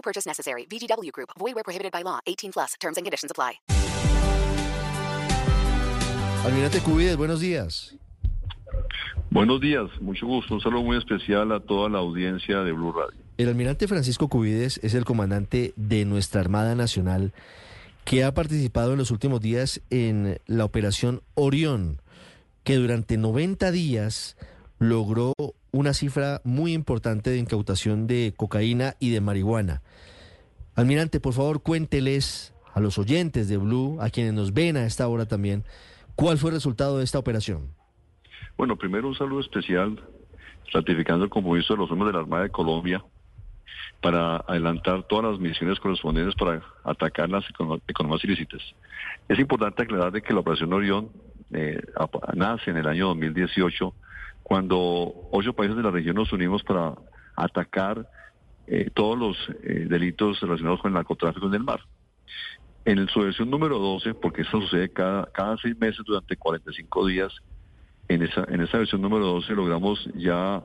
No purchase necessary. VGW Group. Void where prohibited by law. 18 plus. Terms and conditions apply. Almirante Cubides, buenos días. Buenos días, mucho gusto. Un saludo muy especial a toda la audiencia de Blue Radio. El almirante Francisco Cubides es el comandante de nuestra Armada Nacional que ha participado en los últimos días en la operación Orión, que durante 90 días logró una cifra muy importante de incautación de cocaína y de marihuana. Almirante, por favor, cuénteles a los oyentes de Blue, a quienes nos ven a esta hora también, cuál fue el resultado de esta operación. Bueno, primero un saludo especial, ratificando el compromiso de los hombres de la Armada de Colombia para adelantar todas las misiones correspondientes para atacar las economías ilícitas. Es importante aclarar de que la Operación Orión eh, nace en el año 2018, cuando ocho países de la región nos unimos para atacar eh, todos los eh, delitos relacionados con el narcotráfico en el mar. En su versión número 12, porque esto sucede cada, cada seis meses durante 45 días, en esa, en esa versión número 12 logramos ya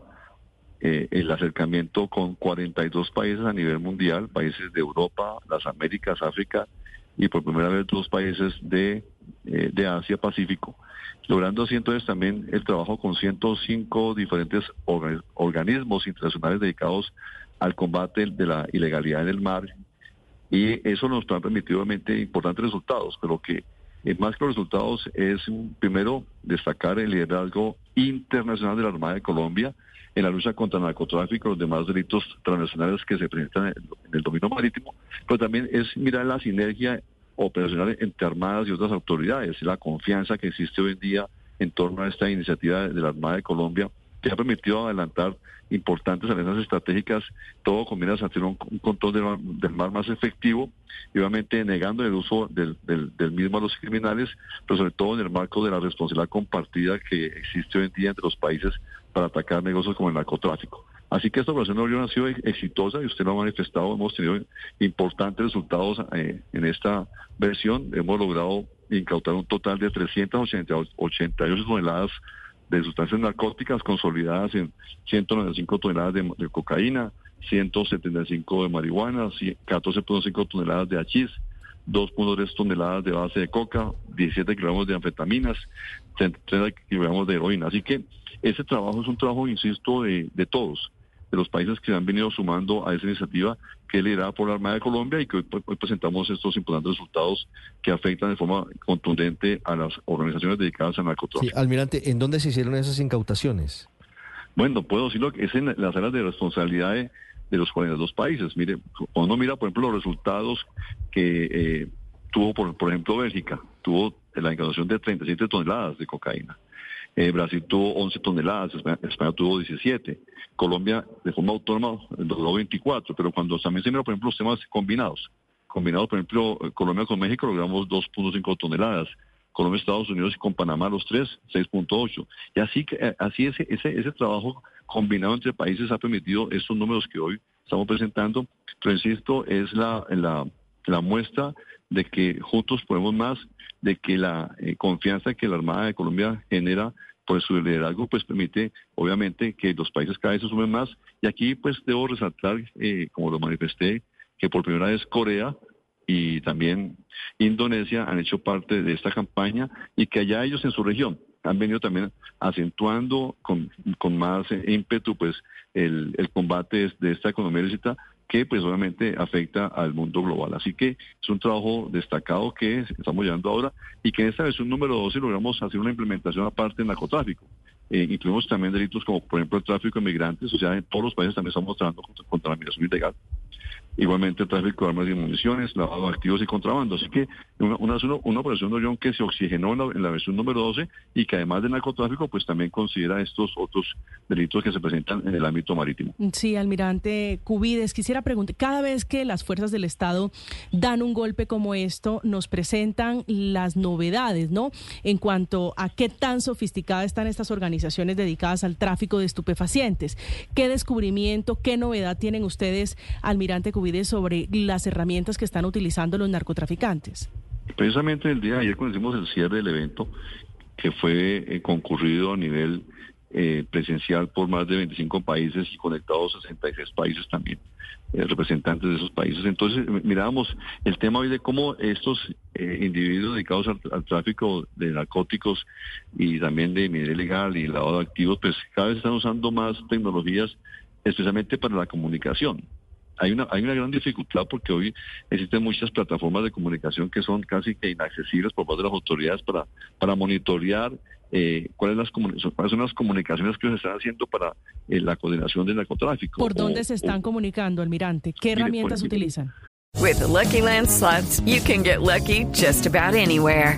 eh, el acercamiento con 42 países a nivel mundial, países de Europa, las Américas, África y por primera vez dos países de, de Asia Pacífico, logrando así entonces también el trabajo con 105 diferentes organismos internacionales dedicados al combate de la ilegalidad en el mar. Y eso nos ha permitido obviamente importantes resultados, pero que eh, más que los resultados es primero destacar el liderazgo internacional de la Armada de Colombia, en la lucha contra el narcotráfico y los demás delitos transnacionales que se presentan en el dominio marítimo, pero también es mirar la sinergia operacional entre armadas y otras autoridades, la confianza que existe hoy en día en torno a esta iniciativa de la Armada de Colombia, que ha permitido adelantar importantes alianzas estratégicas, todo combina a hacer un, control del mar, más efectivo y obviamente negando el uso del, del, mismo a los criminales, pero sobre todo en el marco de la responsabilidad compartida que existe hoy en día entre los países para atacar negocios como el narcotráfico. Así que esta operación Orión ha sido exitosa y usted lo ha manifestado. Hemos tenido importantes resultados eh, en esta versión. Hemos logrado incautar un total de 388 toneladas de sustancias narcóticas consolidadas en 195 toneladas de, cocaína, 175 de marihuana, 14.5 toneladas de hachís, 2.3 toneladas de base de coca, 17 kilogramos de anfetaminas, 30 kilogramos de heroína. Así que ese trabajo es un trabajo, insisto, de, de todos, de los países que han venido sumando a esa iniciativa que liderada por la Armada de Colombia y que hoy, presentamos estos importantes resultados que afectan de forma contundente a las organizaciones dedicadas al narcotráfico. Sí, almirante, ¿en dónde se hicieron esas incautaciones? Bueno, puedo decirlo que es en las áreas de responsabilidad de, los 42 países. Mire, cuando uno mira, por ejemplo, los resultados que eh, tuvo, por, por ejemplo, Bélgica, tuvo la incautación de 37 toneladas de cocaína. Eh, Brasil tuvo 11 toneladas, España, tuvo 17. Colombia de forma autónoma logró 24, pero cuando también se mira, por ejemplo, los temas combinados, combinados, por ejemplo, eh, Colombia con México logramos 2.5 toneladas, Colombia, Estados Unidos y con Panamá los tres, 6.8. Y así, eh, así ese, ese, ese trabajo combinado entre países ha permitido estos números que hoy estamos presentando, pero insisto, es la, la, la muestra de que juntos podemos más, de que la eh, confianza que la Armada de Colombia genera por su liderazgo, pues permite obviamente que los países cada vez se sumen más. Y aquí pues debo resaltar, eh, como lo manifesté, que por primera vez Corea y también Indonesia han hecho parte de esta campaña y que allá ellos en su región han venido también acentuando con, con más ímpetu pues el, el combate de esta economía ilícita que pues obviamente afecta al mundo global. Así que es un trabajo destacado que estamos llevando ahora y que en esta versión número 12 logramos hacer una implementación aparte del narcotráfico. Eh, incluimos también delitos como por ejemplo el tráfico de migrantes, o sea, en todos los países también estamos trabajando contra, la migración ilegal. Igualmente tráfico de armas y municiones, lavado activos y contrabando. Así que una, una, una operación de Orión que se oxigenó en la, en la, versión número 12 y que además del narcotráfico, pues también considera estos otros delitos que se presentan en el ámbito marítimo. Sí, almirante Cubides, quisiera preguntar, cada vez que las fuerzas del Estado dan un golpe como esto, nos presentan las novedades, ¿no? En cuanto a qué tan sofisticadas están estas organizaciones dedicadas al tráfico de estupefacientes. ¿Qué descubrimiento, qué novedad tienen ustedes, almirante Cubides? Sobre las herramientas que están utilizando los narcotraficantes. Precisamente el día de ayer cuando hicimos el cierre del evento, que fue eh, concurrido a nivel eh, presencial por más de 25 países y conectados a 66 países también, eh, representantes de esos países. Entonces mirábamos el tema hoy de cómo estos individuos dedicados al, al, tráfico de narcóticos y también de minería ilegal y lavado de activos, pues cada vez están usando más tecnologías, especialmente para la comunicación hay una, hay una gran dificultad porque hoy existen muchas plataformas de comunicación que son casi que inaccesibles por parte de las autoridades para, para monitorear eh, cuáles, las cuáles son las comunicaciones que se están haciendo para eh, la coordinación del narcotráfico. ¿Por dónde se están comunicando, almirante? ¿Qué herramientas utilizan? With Lucky Land slots, you can get lucky just about anywhere.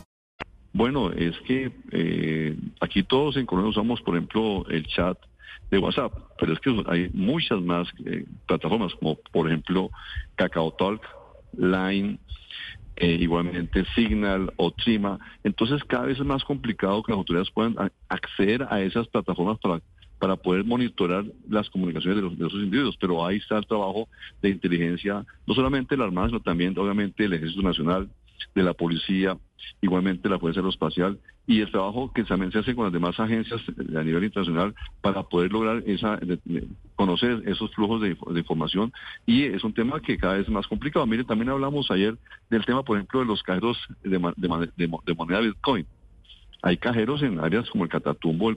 Bueno, es que eh, aquí todos en Colombia usamos, por ejemplo, el chat de WhatsApp, pero es que hay muchas más eh, plataformas, como por ejemplo Kakao Talk, Line, eh, igualmente Signal o Trima. Entonces cada vez es más complicado que las autoridades puedan acceder a esas plataformas para para poder monitorar las comunicaciones de, los, de esos individuos. Pero ahí está el trabajo de inteligencia, no solamente la Armada, sino también, obviamente, del Ejército Nacional, de la Policía, igualmente la Fuerza Aeroespacial y el trabajo que también se hace con las demás agencias a nivel internacional para poder lograr esa conocer esos flujos de, información y es un tema que cada vez es más complicado. Mire, también hablamos ayer del tema, por ejemplo, de los cajeros de, de moneda Bitcoin. Hay cajeros en áreas como el Catatumbo,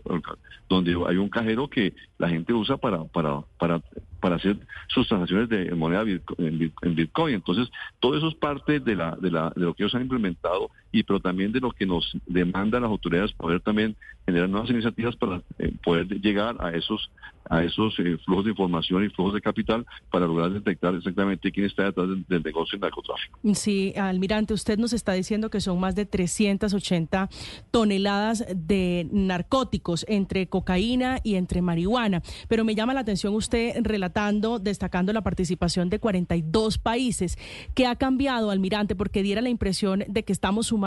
donde hay un cajero que la gente usa para, para, para, para hacer sus transacciones de moneda en Bitcoin. Entonces, todo eso es parte de, la, de, la, de lo que ellos han implementado y pero también de lo que nos demandan las autoridades poder también generar nuevas iniciativas para eh, poder llegar a esos a esos eh, flujos de información y flujos de capital para lograr detectar exactamente quién está detrás del, negocio del narcotráfico. Sí, almirante, usted nos está diciendo que son más de 380 toneladas de narcóticos entre cocaína y entre marihuana, pero me llama la atención usted relatando, destacando la participación de 42 países. ¿Qué ha cambiado, almirante? Porque diera la impresión de que estamos sumando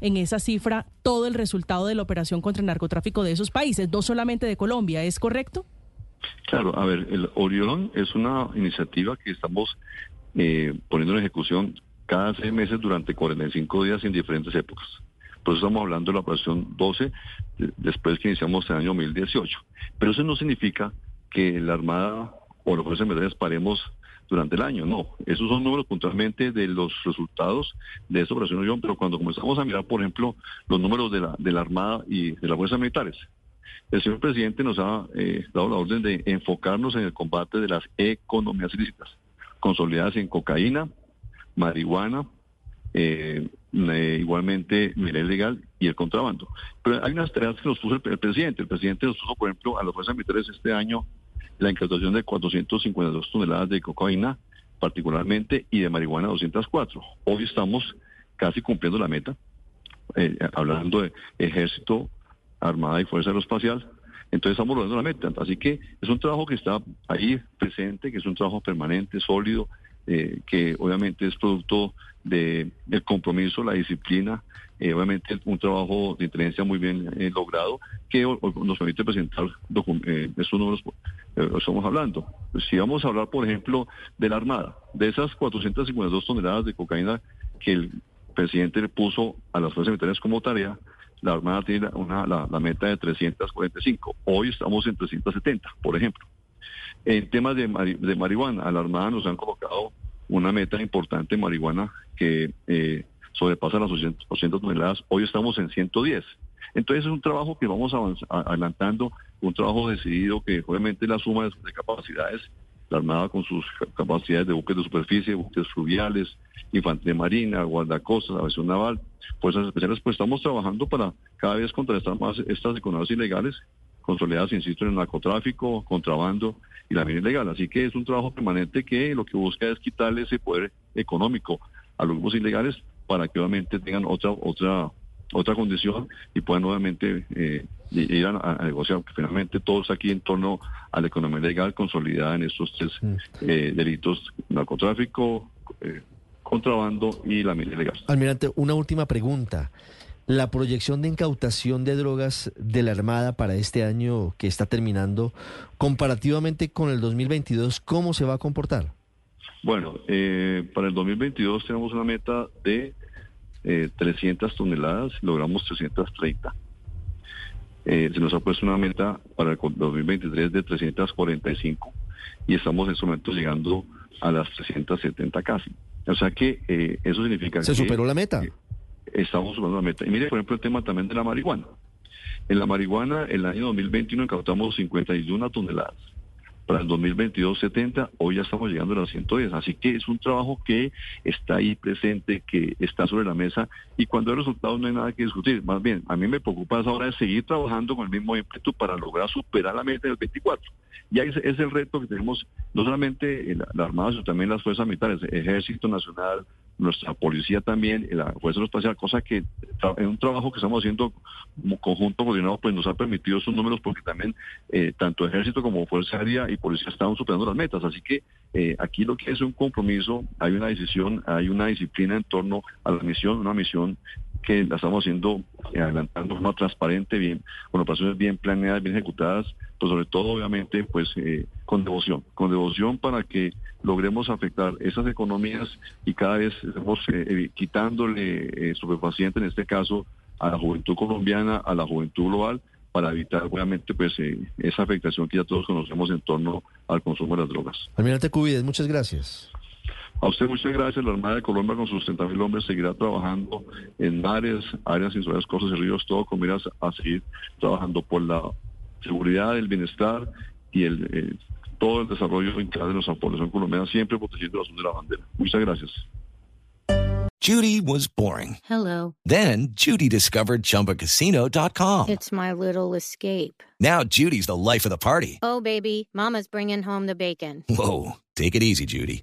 en esa cifra todo el resultado de la operación contra el narcotráfico de esos países, no solamente de Colombia, ¿es correcto? Claro, a ver, el Orión es una iniciativa que estamos eh, poniendo en ejecución cada seis meses durante 45 días en diferentes épocas. Por eso estamos hablando de la operación 12, después que iniciamos el año 2018. Pero eso no significa que la Armada o los fuerzas militares paremos durante el año, no. Esos son números puntualmente de los resultados de esa operación Orión, pero cuando comenzamos a mirar, por ejemplo, los números de la, de la Armada y de las fuerzas militares, el señor presidente nos ha eh, dado la orden de enfocarnos en el combate de las economías ilícitas, consolidadas en cocaína, marihuana, eh, eh, igualmente minería ilegal y el contrabando. Pero hay unas tareas que nos puso el, presidente. El presidente nos puso, por ejemplo, a las fuerzas militares este año la incautación de 452 toneladas de cocaína, particularmente, y de marihuana 204. Hoy estamos casi cumpliendo la meta, hablando de ejército, Armada y Fuerza Aeroespacial. Entonces estamos logrando la meta. Así que es un trabajo que está ahí presente, que es un trabajo permanente, sólido, eh, que obviamente es producto de, del compromiso, la disciplina, eh, obviamente un trabajo de inteligencia muy bien eh, logrado que nos permite presentar estos números que estamos hablando. Si vamos a hablar, por ejemplo, de la Armada, de esas 452 toneladas de cocaína que el presidente le puso a las fuerzas militares como tarea, la Armada tiene una, la, meta de 345. Hoy estamos en 370, por ejemplo. En temas de, marihuana, a la Armada nos han colocado una meta importante en marihuana que eh, sobrepasa las 800 toneladas, hoy estamos en 110. Entonces es un trabajo que vamos adelantando, un trabajo decidido que obviamente la suma de, capacidades, la Armada con sus capacidades de buques de superficie, buques fluviales, infantería marina, guardacostas, aviación naval, fuerzas especiales, pues estamos trabajando para cada vez contrarrestar más estas economías ilegales consolidadas, insisto, en el narcotráfico, contrabando y la mina ilegal. Así que es un trabajo permanente que lo que busca es quitarle ese poder económico a los grupos ilegales para que obviamente tengan otra otra otra condición y puedan nuevamente eh, ir a, negociar, porque finalmente todos aquí en torno a la economía legal consolidada en estos tres mm. eh, delitos, narcotráfico, eh, contrabando y la mina ilegal. Almirante, una última pregunta la proyección de incautación de drogas de la Armada para este año que está terminando, comparativamente con el 2022, ¿cómo se va a comportar? Bueno, eh, para el 2022 tenemos una meta de 300 eh, toneladas, logramos 330. Eh, se nos ha puesto una meta para el 2023 de 345 y estamos en este momento llegando a las 370 casi. O sea que eso significa ¿Se superó la meta? estamos superando la meta. Y mire, por ejemplo, el tema también de la marihuana. En la marihuana, el año 2021 incautamos 51 toneladas. Para el 2022, 70. Hoy ya estamos llegando a las 110. Así que es un trabajo que está ahí presente, que está sobre la mesa. Y cuando hay resultados no hay nada que discutir. Más bien, a mí me preocupa ahora de seguir trabajando con el mismo ímpetu para lograr superar la meta del 24. Y ahí es, el reto que tenemos, no solamente la, la Armada, sino también las fuerzas militares, Ejército Nacional, nuestra policía también, la Fuerza Espacial, cosa que en un trabajo que estamos haciendo conjunto coordinado, pues nos ha permitido esos números porque también eh, tanto Ejército como Fuerza Aérea y Policía están superando las metas. Así que eh, aquí lo que es un compromiso, hay una decisión, hay una disciplina en torno a la misión, una misión que la estamos haciendo eh, adelantando de forma transparente, bien, con operaciones bien planeadas, bien ejecutadas, pero sobre todo, obviamente, pues eh, con devoción, con devoción para que logremos afectar esas economías y cada vez estemos eh, quitándole paciente en este caso, a la juventud colombiana, a la juventud global, para evitar obviamente pues esa afectación que ya todos conocemos en torno al consumo de las drogas. Almirante Cubides, muchas gracias. A usted muchas gracias. La Armada de Colombia con sus 60 mil hombres seguirá trabajando en mares, áreas insulares, costas y ríos, todo con miras a seguir trabajando por la seguridad, el bienestar y el eh, todo el desarrollo integral de nuestra población colombiana, siempre protegiendo la azul de la bandera. Muchas gracias. Judy was boring. Hello. Then Judy discovered ChumbaCasino.com. It's my little escape. Now Judy's the life of the party. Oh, baby, mama's bringing home the bacon. Whoa, take it easy, Judy.